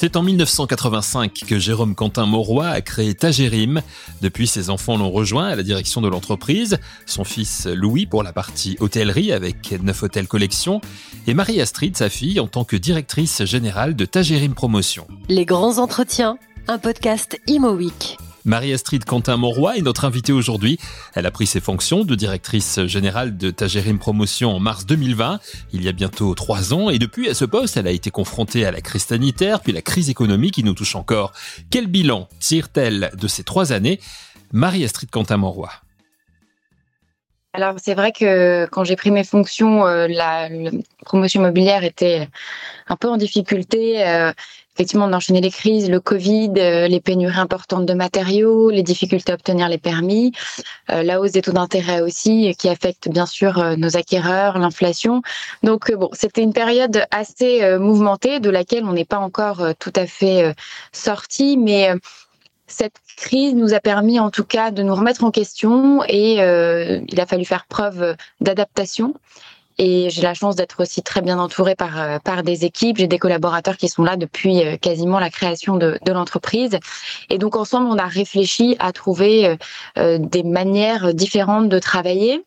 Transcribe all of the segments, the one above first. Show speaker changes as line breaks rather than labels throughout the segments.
C'est en 1985 que Jérôme Quentin Mauroy a créé Tagérim. Depuis, ses enfants l'ont rejoint à la direction de l'entreprise. Son fils Louis pour la partie hôtellerie avec neuf hôtels collection et Marie-Astrid, sa fille, en tant que directrice générale de Tagérim Promotion.
Les grands entretiens, un podcast Imo.
Marie-Astrid Quentin-Mauroy est notre invitée aujourd'hui. Elle a pris ses fonctions de directrice générale de Tagérim Promotion en mars 2020, il y a bientôt trois ans, et depuis à ce poste, elle a été confrontée à la crise sanitaire, puis la crise économique qui nous touche encore. Quel bilan tire-t-elle de ces trois années? Marie-Astrid Quentin-Mauroy.
Alors c'est vrai que quand j'ai pris mes fonctions, euh, la, promotion immobilière était un peu en difficulté. Euh, effectivement, on enchaînait les crises, le Covid, euh, les pénuries importantes de matériaux, les difficultés à obtenir les permis, la hausse des taux d'intérêt aussi, qui affecte bien sûr nos acquéreurs, l'inflation. Donc bon, c'était une période assez mouvementée de laquelle on n'est pas encore tout à fait sorti, mais cette crise nous a permis en tout cas de nous remettre en question et euh, il a fallu faire preuve d'adaptation. Et j'ai la chance d'être aussi très bien entourée par, euh, par des équipes. J'ai des collaborateurs qui sont là depuis euh, quasiment la création de, de l'entreprise. Et donc ensemble, on a réfléchi à trouver des manières différentes de travailler.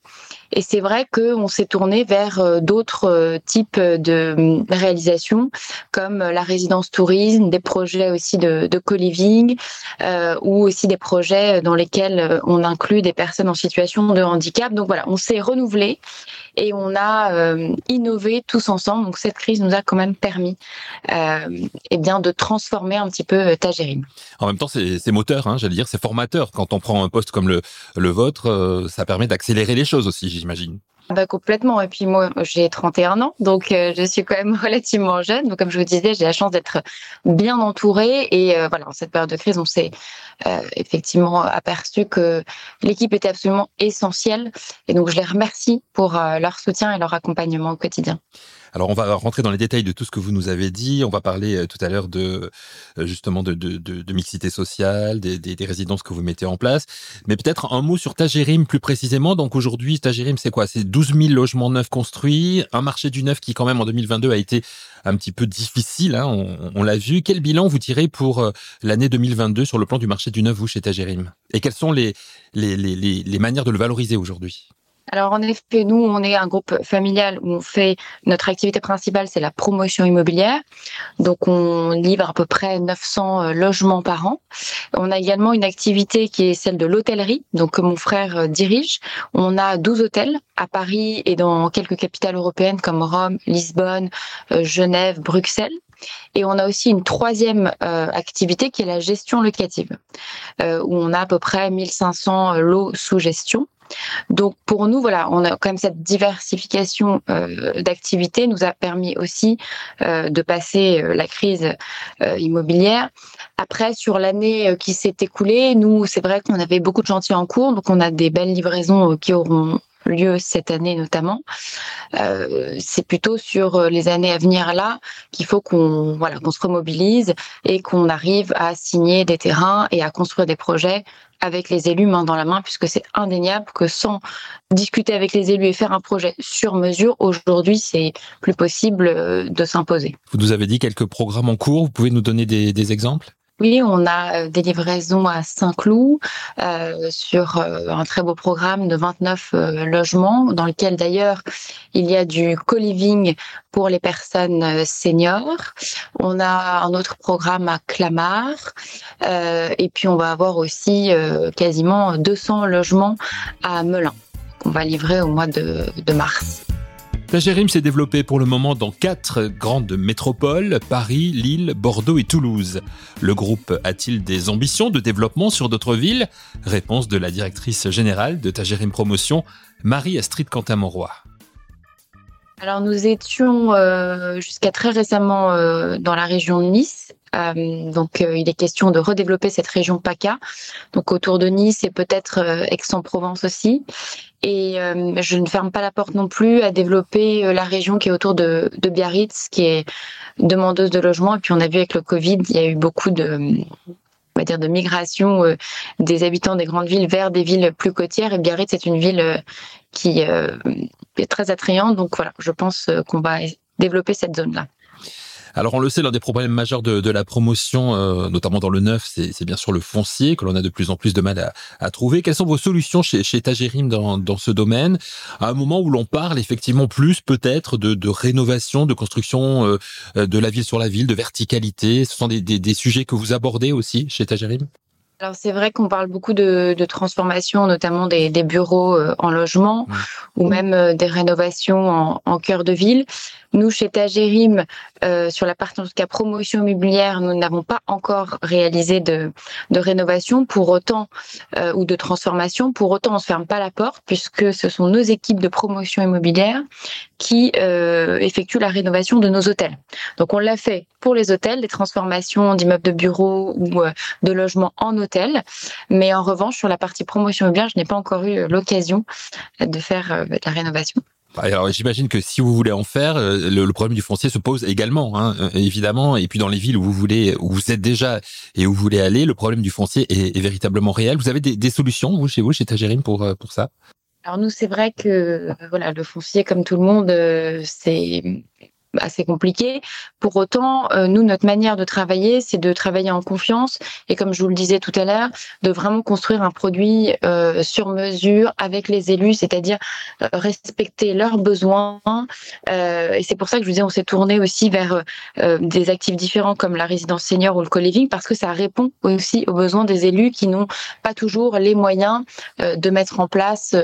Et c'est vrai qu'on s'est tourné vers euh, d'autres euh, types de hum, réalisations, comme la résidence tourisme, des projets aussi de, co-living, euh, ou aussi des projets dans lesquels on inclut des personnes en situation de handicap. Donc voilà, on s'est renouvelé et on a euh, innové tous ensemble. Donc cette crise nous a quand même permis euh, eh bien de transformer un petit peu euh, Tagérine.
En même temps, c'est moteur, hein, j'allais dire, c'est formateur. Quand on prend un poste comme le, le vôtre, euh, ça permet d'accélérer les choses aussi,
Bah complètement. Et puis moi, j'ai 31 ans, donc euh, je suis quand même relativement jeune. Donc comme je vous disais, j'ai la chance d'être bien entourée. Et euh, voilà, en cette période de crise, on s'est euh, effectivement aperçu que l'équipe était absolument essentielle. Et donc je les remercie pour leur soutien et leur accompagnement au quotidien.
Alors on va rentrer dans les détails de tout ce que vous nous avez dit. On va parler euh, tout à l'heure de euh, justement de, de, de, mixité sociale, des, des, des, résidences que vous mettez en place. Mais peut-être un mot sur Tagérim plus précisément. Donc aujourd'hui, Tagérim, c'est quoi? C'est 12 000 logements neufs construits, un marché du neuf qui quand même en 2022 a été un petit peu difficile, hein, on, l'a vu. Quel bilan vous tirez pour euh, l'année 2022 sur le plan du marché du neuf, vous, chez Tagérim Et quelles sont les, les, les, les manières de le valoriser aujourd'hui?
Alors en effet, nous, on est un groupe familial où on fait notre activité principale, c'est la promotion immobilière. Donc on livre à peu près 900 euh, logements par an. On a également une activité qui est celle de l'hôtellerie, donc que mon frère euh, dirige. On a 12 hôtels à Paris et dans quelques capitales européennes comme Rome, Lisbonne, euh, Genève, Bruxelles. Et on a aussi une troisième activité qui est la gestion locative, où on a à peu près 1500 lots sous gestion. Donc pour nous, voilà, on a quand même cette diversification euh, d'activités nous a permis aussi euh, de passer euh, la crise immobilière. Après, sur l'année qui s'est écoulée, nous, c'est vrai qu'on avait beaucoup de chantiers en cours, donc on a des belles livraisons qui auront lieu cette année notamment. Euh, c'est plutôt sur les années à venir là qu'il faut qu'on voilà qu'on se remobilise et qu'on arrive à signer des terrains et à construire des projets avec les élus main dans la main, puisque c'est indéniable que sans discuter avec les élus et faire un projet sur mesure, aujourd'hui, c'est plus possible euh, de s'imposer.
Vous nous avez dit quelques programmes en cours, vous pouvez nous donner des exemples?
Oui, on a euh, des livraisons à Saint-Cloud euh, sur euh, un très beau programme de 29 logements, dans lequel d'ailleurs il y a du co-living pour les personnes seniors. On a un autre programme à Clamart, et puis on va avoir aussi quasiment 200 logements à Melun qu'on va livrer au mois de, de mars.
Tagérim s'est développé pour le moment dans quatre grandes métropoles, Paris, Lille, Bordeaux et Toulouse. Le groupe a-t-il des ambitions de développement sur d'autres villes? Réponse de la directrice générale de Tagérim Promotion, Marie-Astrid Cantamoroy.
Alors nous étions euh, jusqu'à très récemment euh, dans la région de Nice donc, euh, il est question de redévelopper cette région PACA, donc autour de Nice et peut-être euh, Aix-en-Provence aussi. Et je ne ferme pas la porte non plus à développer la région qui est autour de, Biarritz, qui est demandeuse de logement. Et puis, on a vu avec le Covid, il y a eu beaucoup de on va dire de migration des habitants des grandes villes vers des villes plus côtières et Biarritz c'est une ville qui est très attrayante donc voilà je pense qu'on va développer cette zone-là.
Alors on le sait, l'un des problèmes majeurs de, la promotion, euh, notamment dans le neuf, c'est bien sûr le foncier que l'on a de plus en plus de mal à, trouver. Quelles sont vos solutions chez, chez Tagerim dans, ce domaine? À un moment où l'on parle effectivement plus peut-être de, rénovation, de construction euh, de la ville sur la ville, de verticalité, ce sont des, sujets que vous abordez aussi chez Tagerim?
Alors c'est vrai qu'on parle beaucoup de, transformation, notamment des, bureaux euh, en logement mmh. ou même des rénovations en, en cœur de ville. Nous, chez Tagerim, euh, sur la partie en tout cas promotion immobilière, nous n'avons pas encore réalisé de, de rénovation pour autant euh, ou de transformation. Pour autant, on se ferme pas la porte puisque ce sont nos équipes de promotion immobilière qui euh, effectuent la rénovation de nos hôtels. Donc, on l'a fait pour les hôtels, des transformations d'immeubles de bureaux ou euh, de logements en hôtel. Mais en revanche, sur la partie promotion immobilière, je n'ai pas encore eu l'occasion de faire euh, de la rénovation.
Bah, alors j'imagine que si vous voulez en faire, euh, le, problème du foncier se pose également, hein, euh, évidemment. Et puis dans les villes où vous voulez, où vous êtes déjà et où vous voulez aller, le problème du foncier est, véritablement réel. Vous avez des, solutions vous chez vous, chez Tagerim, pour euh, pour ça?
Alors nous, c'est vrai que voilà, le foncier, comme tout le monde, c'est assez compliqué. Pour autant, euh, nous, notre manière de travailler, c'est de travailler en confiance et comme je vous le disais tout à l'heure, de vraiment construire un produit euh, sur mesure avec les élus, c'est-à-dire euh, respecter leurs besoins. et c'est pour ça que je vous disais, on s'est tourné aussi vers des actifs différents comme la résidence senior ou le co-living parce que ça répond aussi aux besoins des élus qui n'ont pas toujours les moyens de mettre en place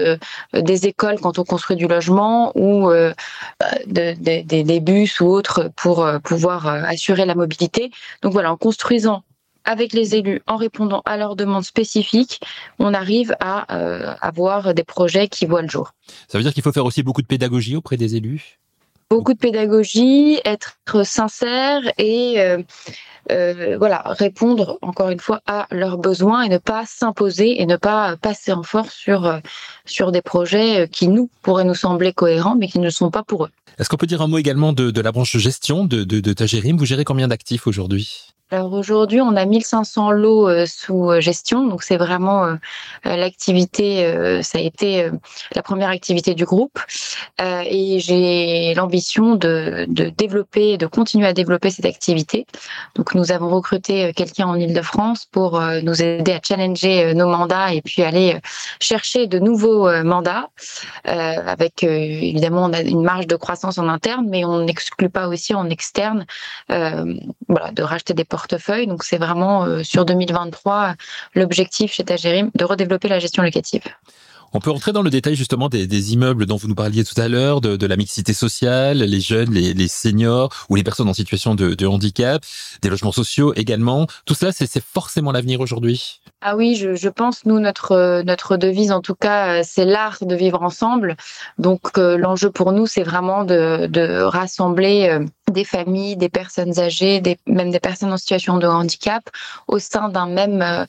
des écoles quand on construit du logement ou des de, ou autres pour euh, pouvoir euh, assurer la mobilité. Donc voilà, en construisant avec les élus, en répondant à leurs demandes spécifiques, on arrive à euh, avoir des projets qui voient le jour.
Ça veut dire qu'il faut faire aussi beaucoup de pédagogie auprès des élus?
Beaucoup de pédagogie, être sincère et voilà répondre encore une fois à leurs besoins et ne pas s'imposer et ne pas passer en force sur sur des projets qui nous pourraient nous sembler cohérents mais qui ne sont pas pour eux.
Est-ce qu'on peut dire un mot également de, la branche gestion de, de, de Tagerim? Vous gérez combien d'actifs aujourd'hui?
Alors aujourd'hui, on a 1500 lots euh, sous euh, gestion, donc c'est vraiment euh, l'activité, ça a été la première activité du groupe, et j'ai l'ambition de, de développer, de continuer à développer cette activité. Donc nous avons recruté quelqu'un en Ile-de-France pour nous aider à challenger nos mandats et puis aller chercher de nouveaux mandats. avec évidemment, on a une marge de croissance en interne, mais on n'exclut pas aussi en externe, de racheter des Donc c'est vraiment euh, sur 2023 l'objectif chez Tagerim de redévelopper la gestion locative.
On peut entrer dans le détail justement des, immeubles dont vous nous parliez tout à l'heure, de, la mixité sociale, les jeunes, les, seniors ou les personnes en situation de, handicap, des logements sociaux également. Tout cela, c'est forcément l'avenir aujourd'hui?
Ah oui, je, pense, nous, notre, notre devise, en tout cas, c'est l'art de vivre ensemble. Donc, euh, l'enjeu pour nous, c'est vraiment de, de rassembler euh, des familles, des personnes âgées, des, même des personnes en situation de handicap au sein d'un même euh,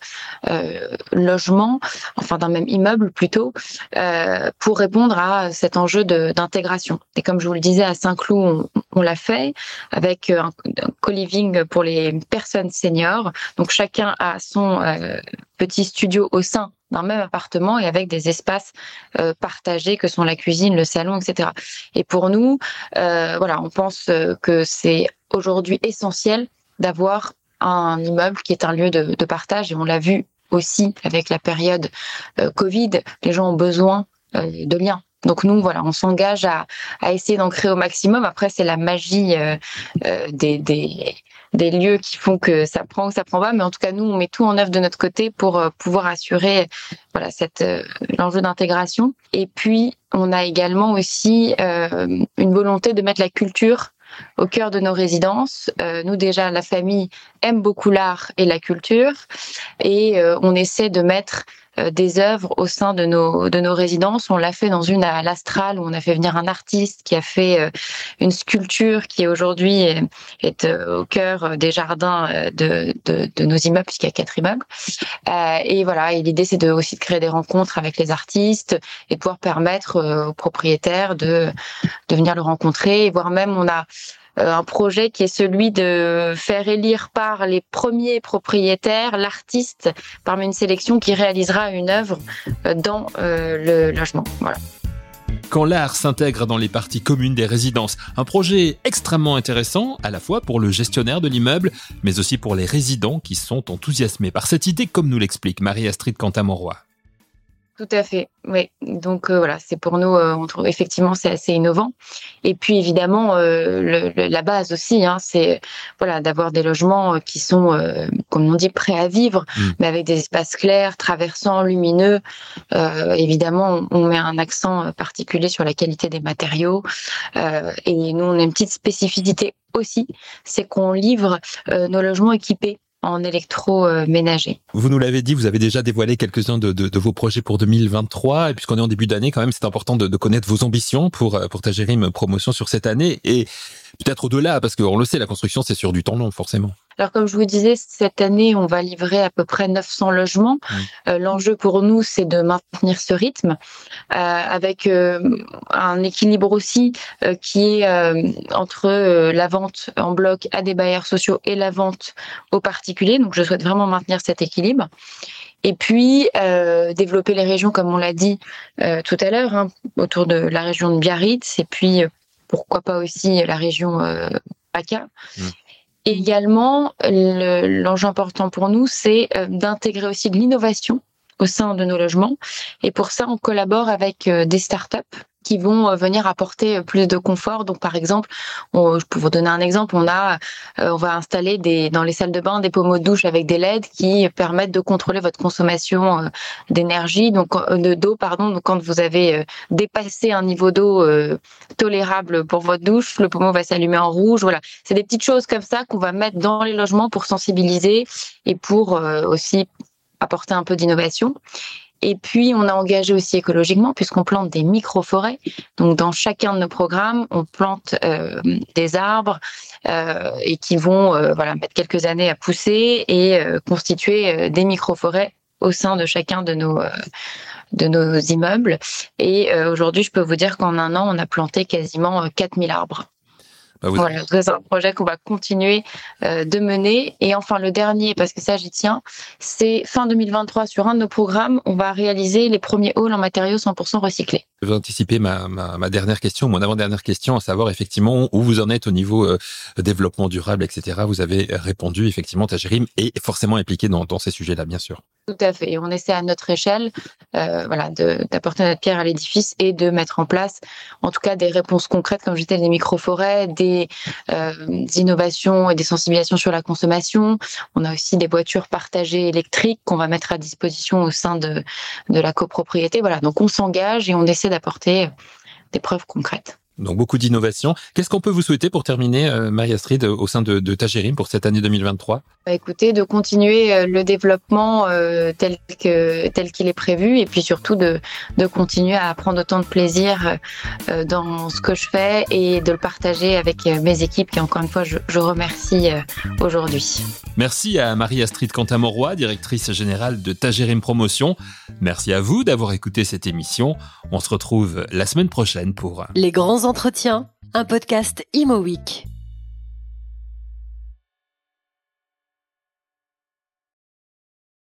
euh logement, enfin d'un même immeuble plutôt, euh, pour répondre à cet enjeu d'intégration. Et comme je vous le disais, à Saint-Cloud, on, on l'a fait avec un, un co-living pour les personnes seniors. Donc chacun a son euh, petit studio au sein d'un même appartement et avec des espaces euh, partagés que sont la cuisine, le salon, etc. Et pour nous, euh, voilà, on pense euh, que c'est aujourd'hui essentiel d'avoir un immeuble qui est un lieu de, de partage et on l'a vu aussi avec la période Covid, les gens ont besoin de liens. Donc nous, voilà, on s'engage à, à essayer d'en créer au maximum. Après, c'est la magie des, des, des lieux qui font que ça prend ou ça prend pas. Mais en tout cas, nous, on met tout en œuvre de notre côté pour euh, pouvoir assurer voilà cette euh, l'enjeu d'intégration. Et puis, on a également aussi euh, une volonté de mettre la culture au cœur de nos résidences. nous déjà, la famille aime beaucoup l'art et la culture, et on essaie de mettre euh, des œuvres au sein de nos de nos résidences. On l'a fait dans une à l'Astral où on a fait venir un artiste qui a fait euh, une sculpture qui aujourd'hui est, euh, au cœur des jardins de, de, de nos immeubles puisqu'il y a quatre immeubles. et voilà, et l'idée c'est de aussi de créer des rencontres avec les artistes et de pouvoir permettre aux propriétaires de de venir le rencontrer, voire même on a euh, un projet qui est celui de faire élire par les premiers propriétaires l'artiste parmi une sélection qui réalisera une œuvre euh, dans euh, le logement.
Quand l'art s'intègre dans les parties communes des résidences. Un projet extrêmement intéressant, à la fois pour le gestionnaire de l'immeuble, mais aussi pour les résidents qui sont enthousiasmés par cette idée, comme nous l'explique Marie-Astrid Cantamoroy.
Tout à fait, oui. Donc euh, voilà, c'est pour nous, euh, on trouve effectivement c'est assez innovant. Et puis évidemment, euh, la base aussi, hein, c'est voilà d'avoir des logements qui sont, comme on dit, prêts à vivre, mmh. mais avec des espaces clairs, traversants, lumineux. évidemment, on met un accent particulier sur la qualité des matériaux. et nous, on a une petite spécificité aussi, c'est qu'on livre nos logements équipés en électroménager.
Vous nous l'avez dit, vous avez déjà dévoilé quelques-uns de, vos projets pour 2023. Et puisqu'on est en début d'année, quand même, c'est important de, connaître vos ambitions pour, pour Tagerim Promotion sur cette année. Et peut-être au-delà, parce qu'on le sait, la construction, c'est sur du temps long, forcément.
Alors, comme je vous disais, cette année, on va livrer à peu près 900 logements. Euh, l'enjeu pour nous, c'est de maintenir ce rythme euh, avec euh, un équilibre aussi qui est entre la vente en bloc à des bailleurs sociaux et la vente aux particuliers. Donc, je souhaite vraiment maintenir cet équilibre. Et puis, développer les régions, comme on l'a dit tout à l'heure, hein, autour de la région de Biarritz, et puis pourquoi pas aussi la région PACA. Mmh également, l'enjeu important pour nous, c'est euh, d'intégrer aussi de l'innovation au sein de nos logements. Et pour ça, on collabore avec euh, des startups qui vont euh, venir apporter euh, plus de confort. Donc, par exemple, je peux vous donner un exemple. On a, euh, on va installer des, dans les salles de bain des pommeaux de douche avec des LED qui permettent de contrôler votre consommation d'énergie, donc de d'eau, pardon. Donc, quand vous avez dépassé un niveau d'eau tolérable pour votre douche, le pommeau va s'allumer en rouge. Voilà, c'est des petites choses comme ça qu'on va mettre dans les logements pour sensibiliser et pour aussi apporter un peu d'innovation. Et puis, on a engagé aussi écologiquement puisqu'on plante des micro-forêts. Donc, dans chacun de nos programmes, on plante euh, des arbres euh, et qui vont euh, voilà mettre quelques années à pousser et constituer des micro-forêts au sein de chacun de nos de nos immeubles. Et aujourd'hui, je peux vous dire qu'en un an, on a planté quasiment 4000 arbres. Bah, voilà, c'est un projet qu'on va continuer euh, de mener. Et enfin, le dernier, parce que ça, j'y tiens, c'est fin 2023, sur un de nos programmes, on va réaliser les premiers halls en matériaux 100% recyclés.
Je vais anticiper ma, ma, dernière question, mon avant-dernière question, à savoir effectivement où vous en êtes au niveau euh, développement durable, etc. Vous avez répondu, effectivement, Tajirim est forcément impliqué dans, ces sujets-là, bien sûr.
Tout à fait. Et on essaie à notre échelle, euh, voilà, d'apporter notre pierre à l'édifice et de mettre en place, en tout cas, des réponses concrètes, comme j'étais des micro-forêts, des, euh, innovations et des sensibilisations sur la consommation. On a aussi des voitures partagées électriques qu'on va mettre à disposition au sein de, de la copropriété. Voilà. Donc, on s'engage et on essaie d'apporter des preuves concrètes.
Donc beaucoup d'innovation. Qu'est-ce qu'on peut vous souhaiter pour terminer, euh, Marie-Astrid, au sein de, de Tagerim pour cette année 2023
bah, Écoutez, de continuer euh, le développement euh, tel que tel qu'il est prévu et puis surtout de, de continuer à prendre autant de plaisir dans ce que je fais et de le partager avec mes équipes qui, encore une fois, je, je remercie aujourd'hui.
Merci à Marie-Astrid Cantamoroy, directrice générale de Tagerim Promotion. Merci à vous d'avoir écouté cette émission. On se retrouve la semaine prochaine pour
Les grands Entretien, un podcast Imo Week.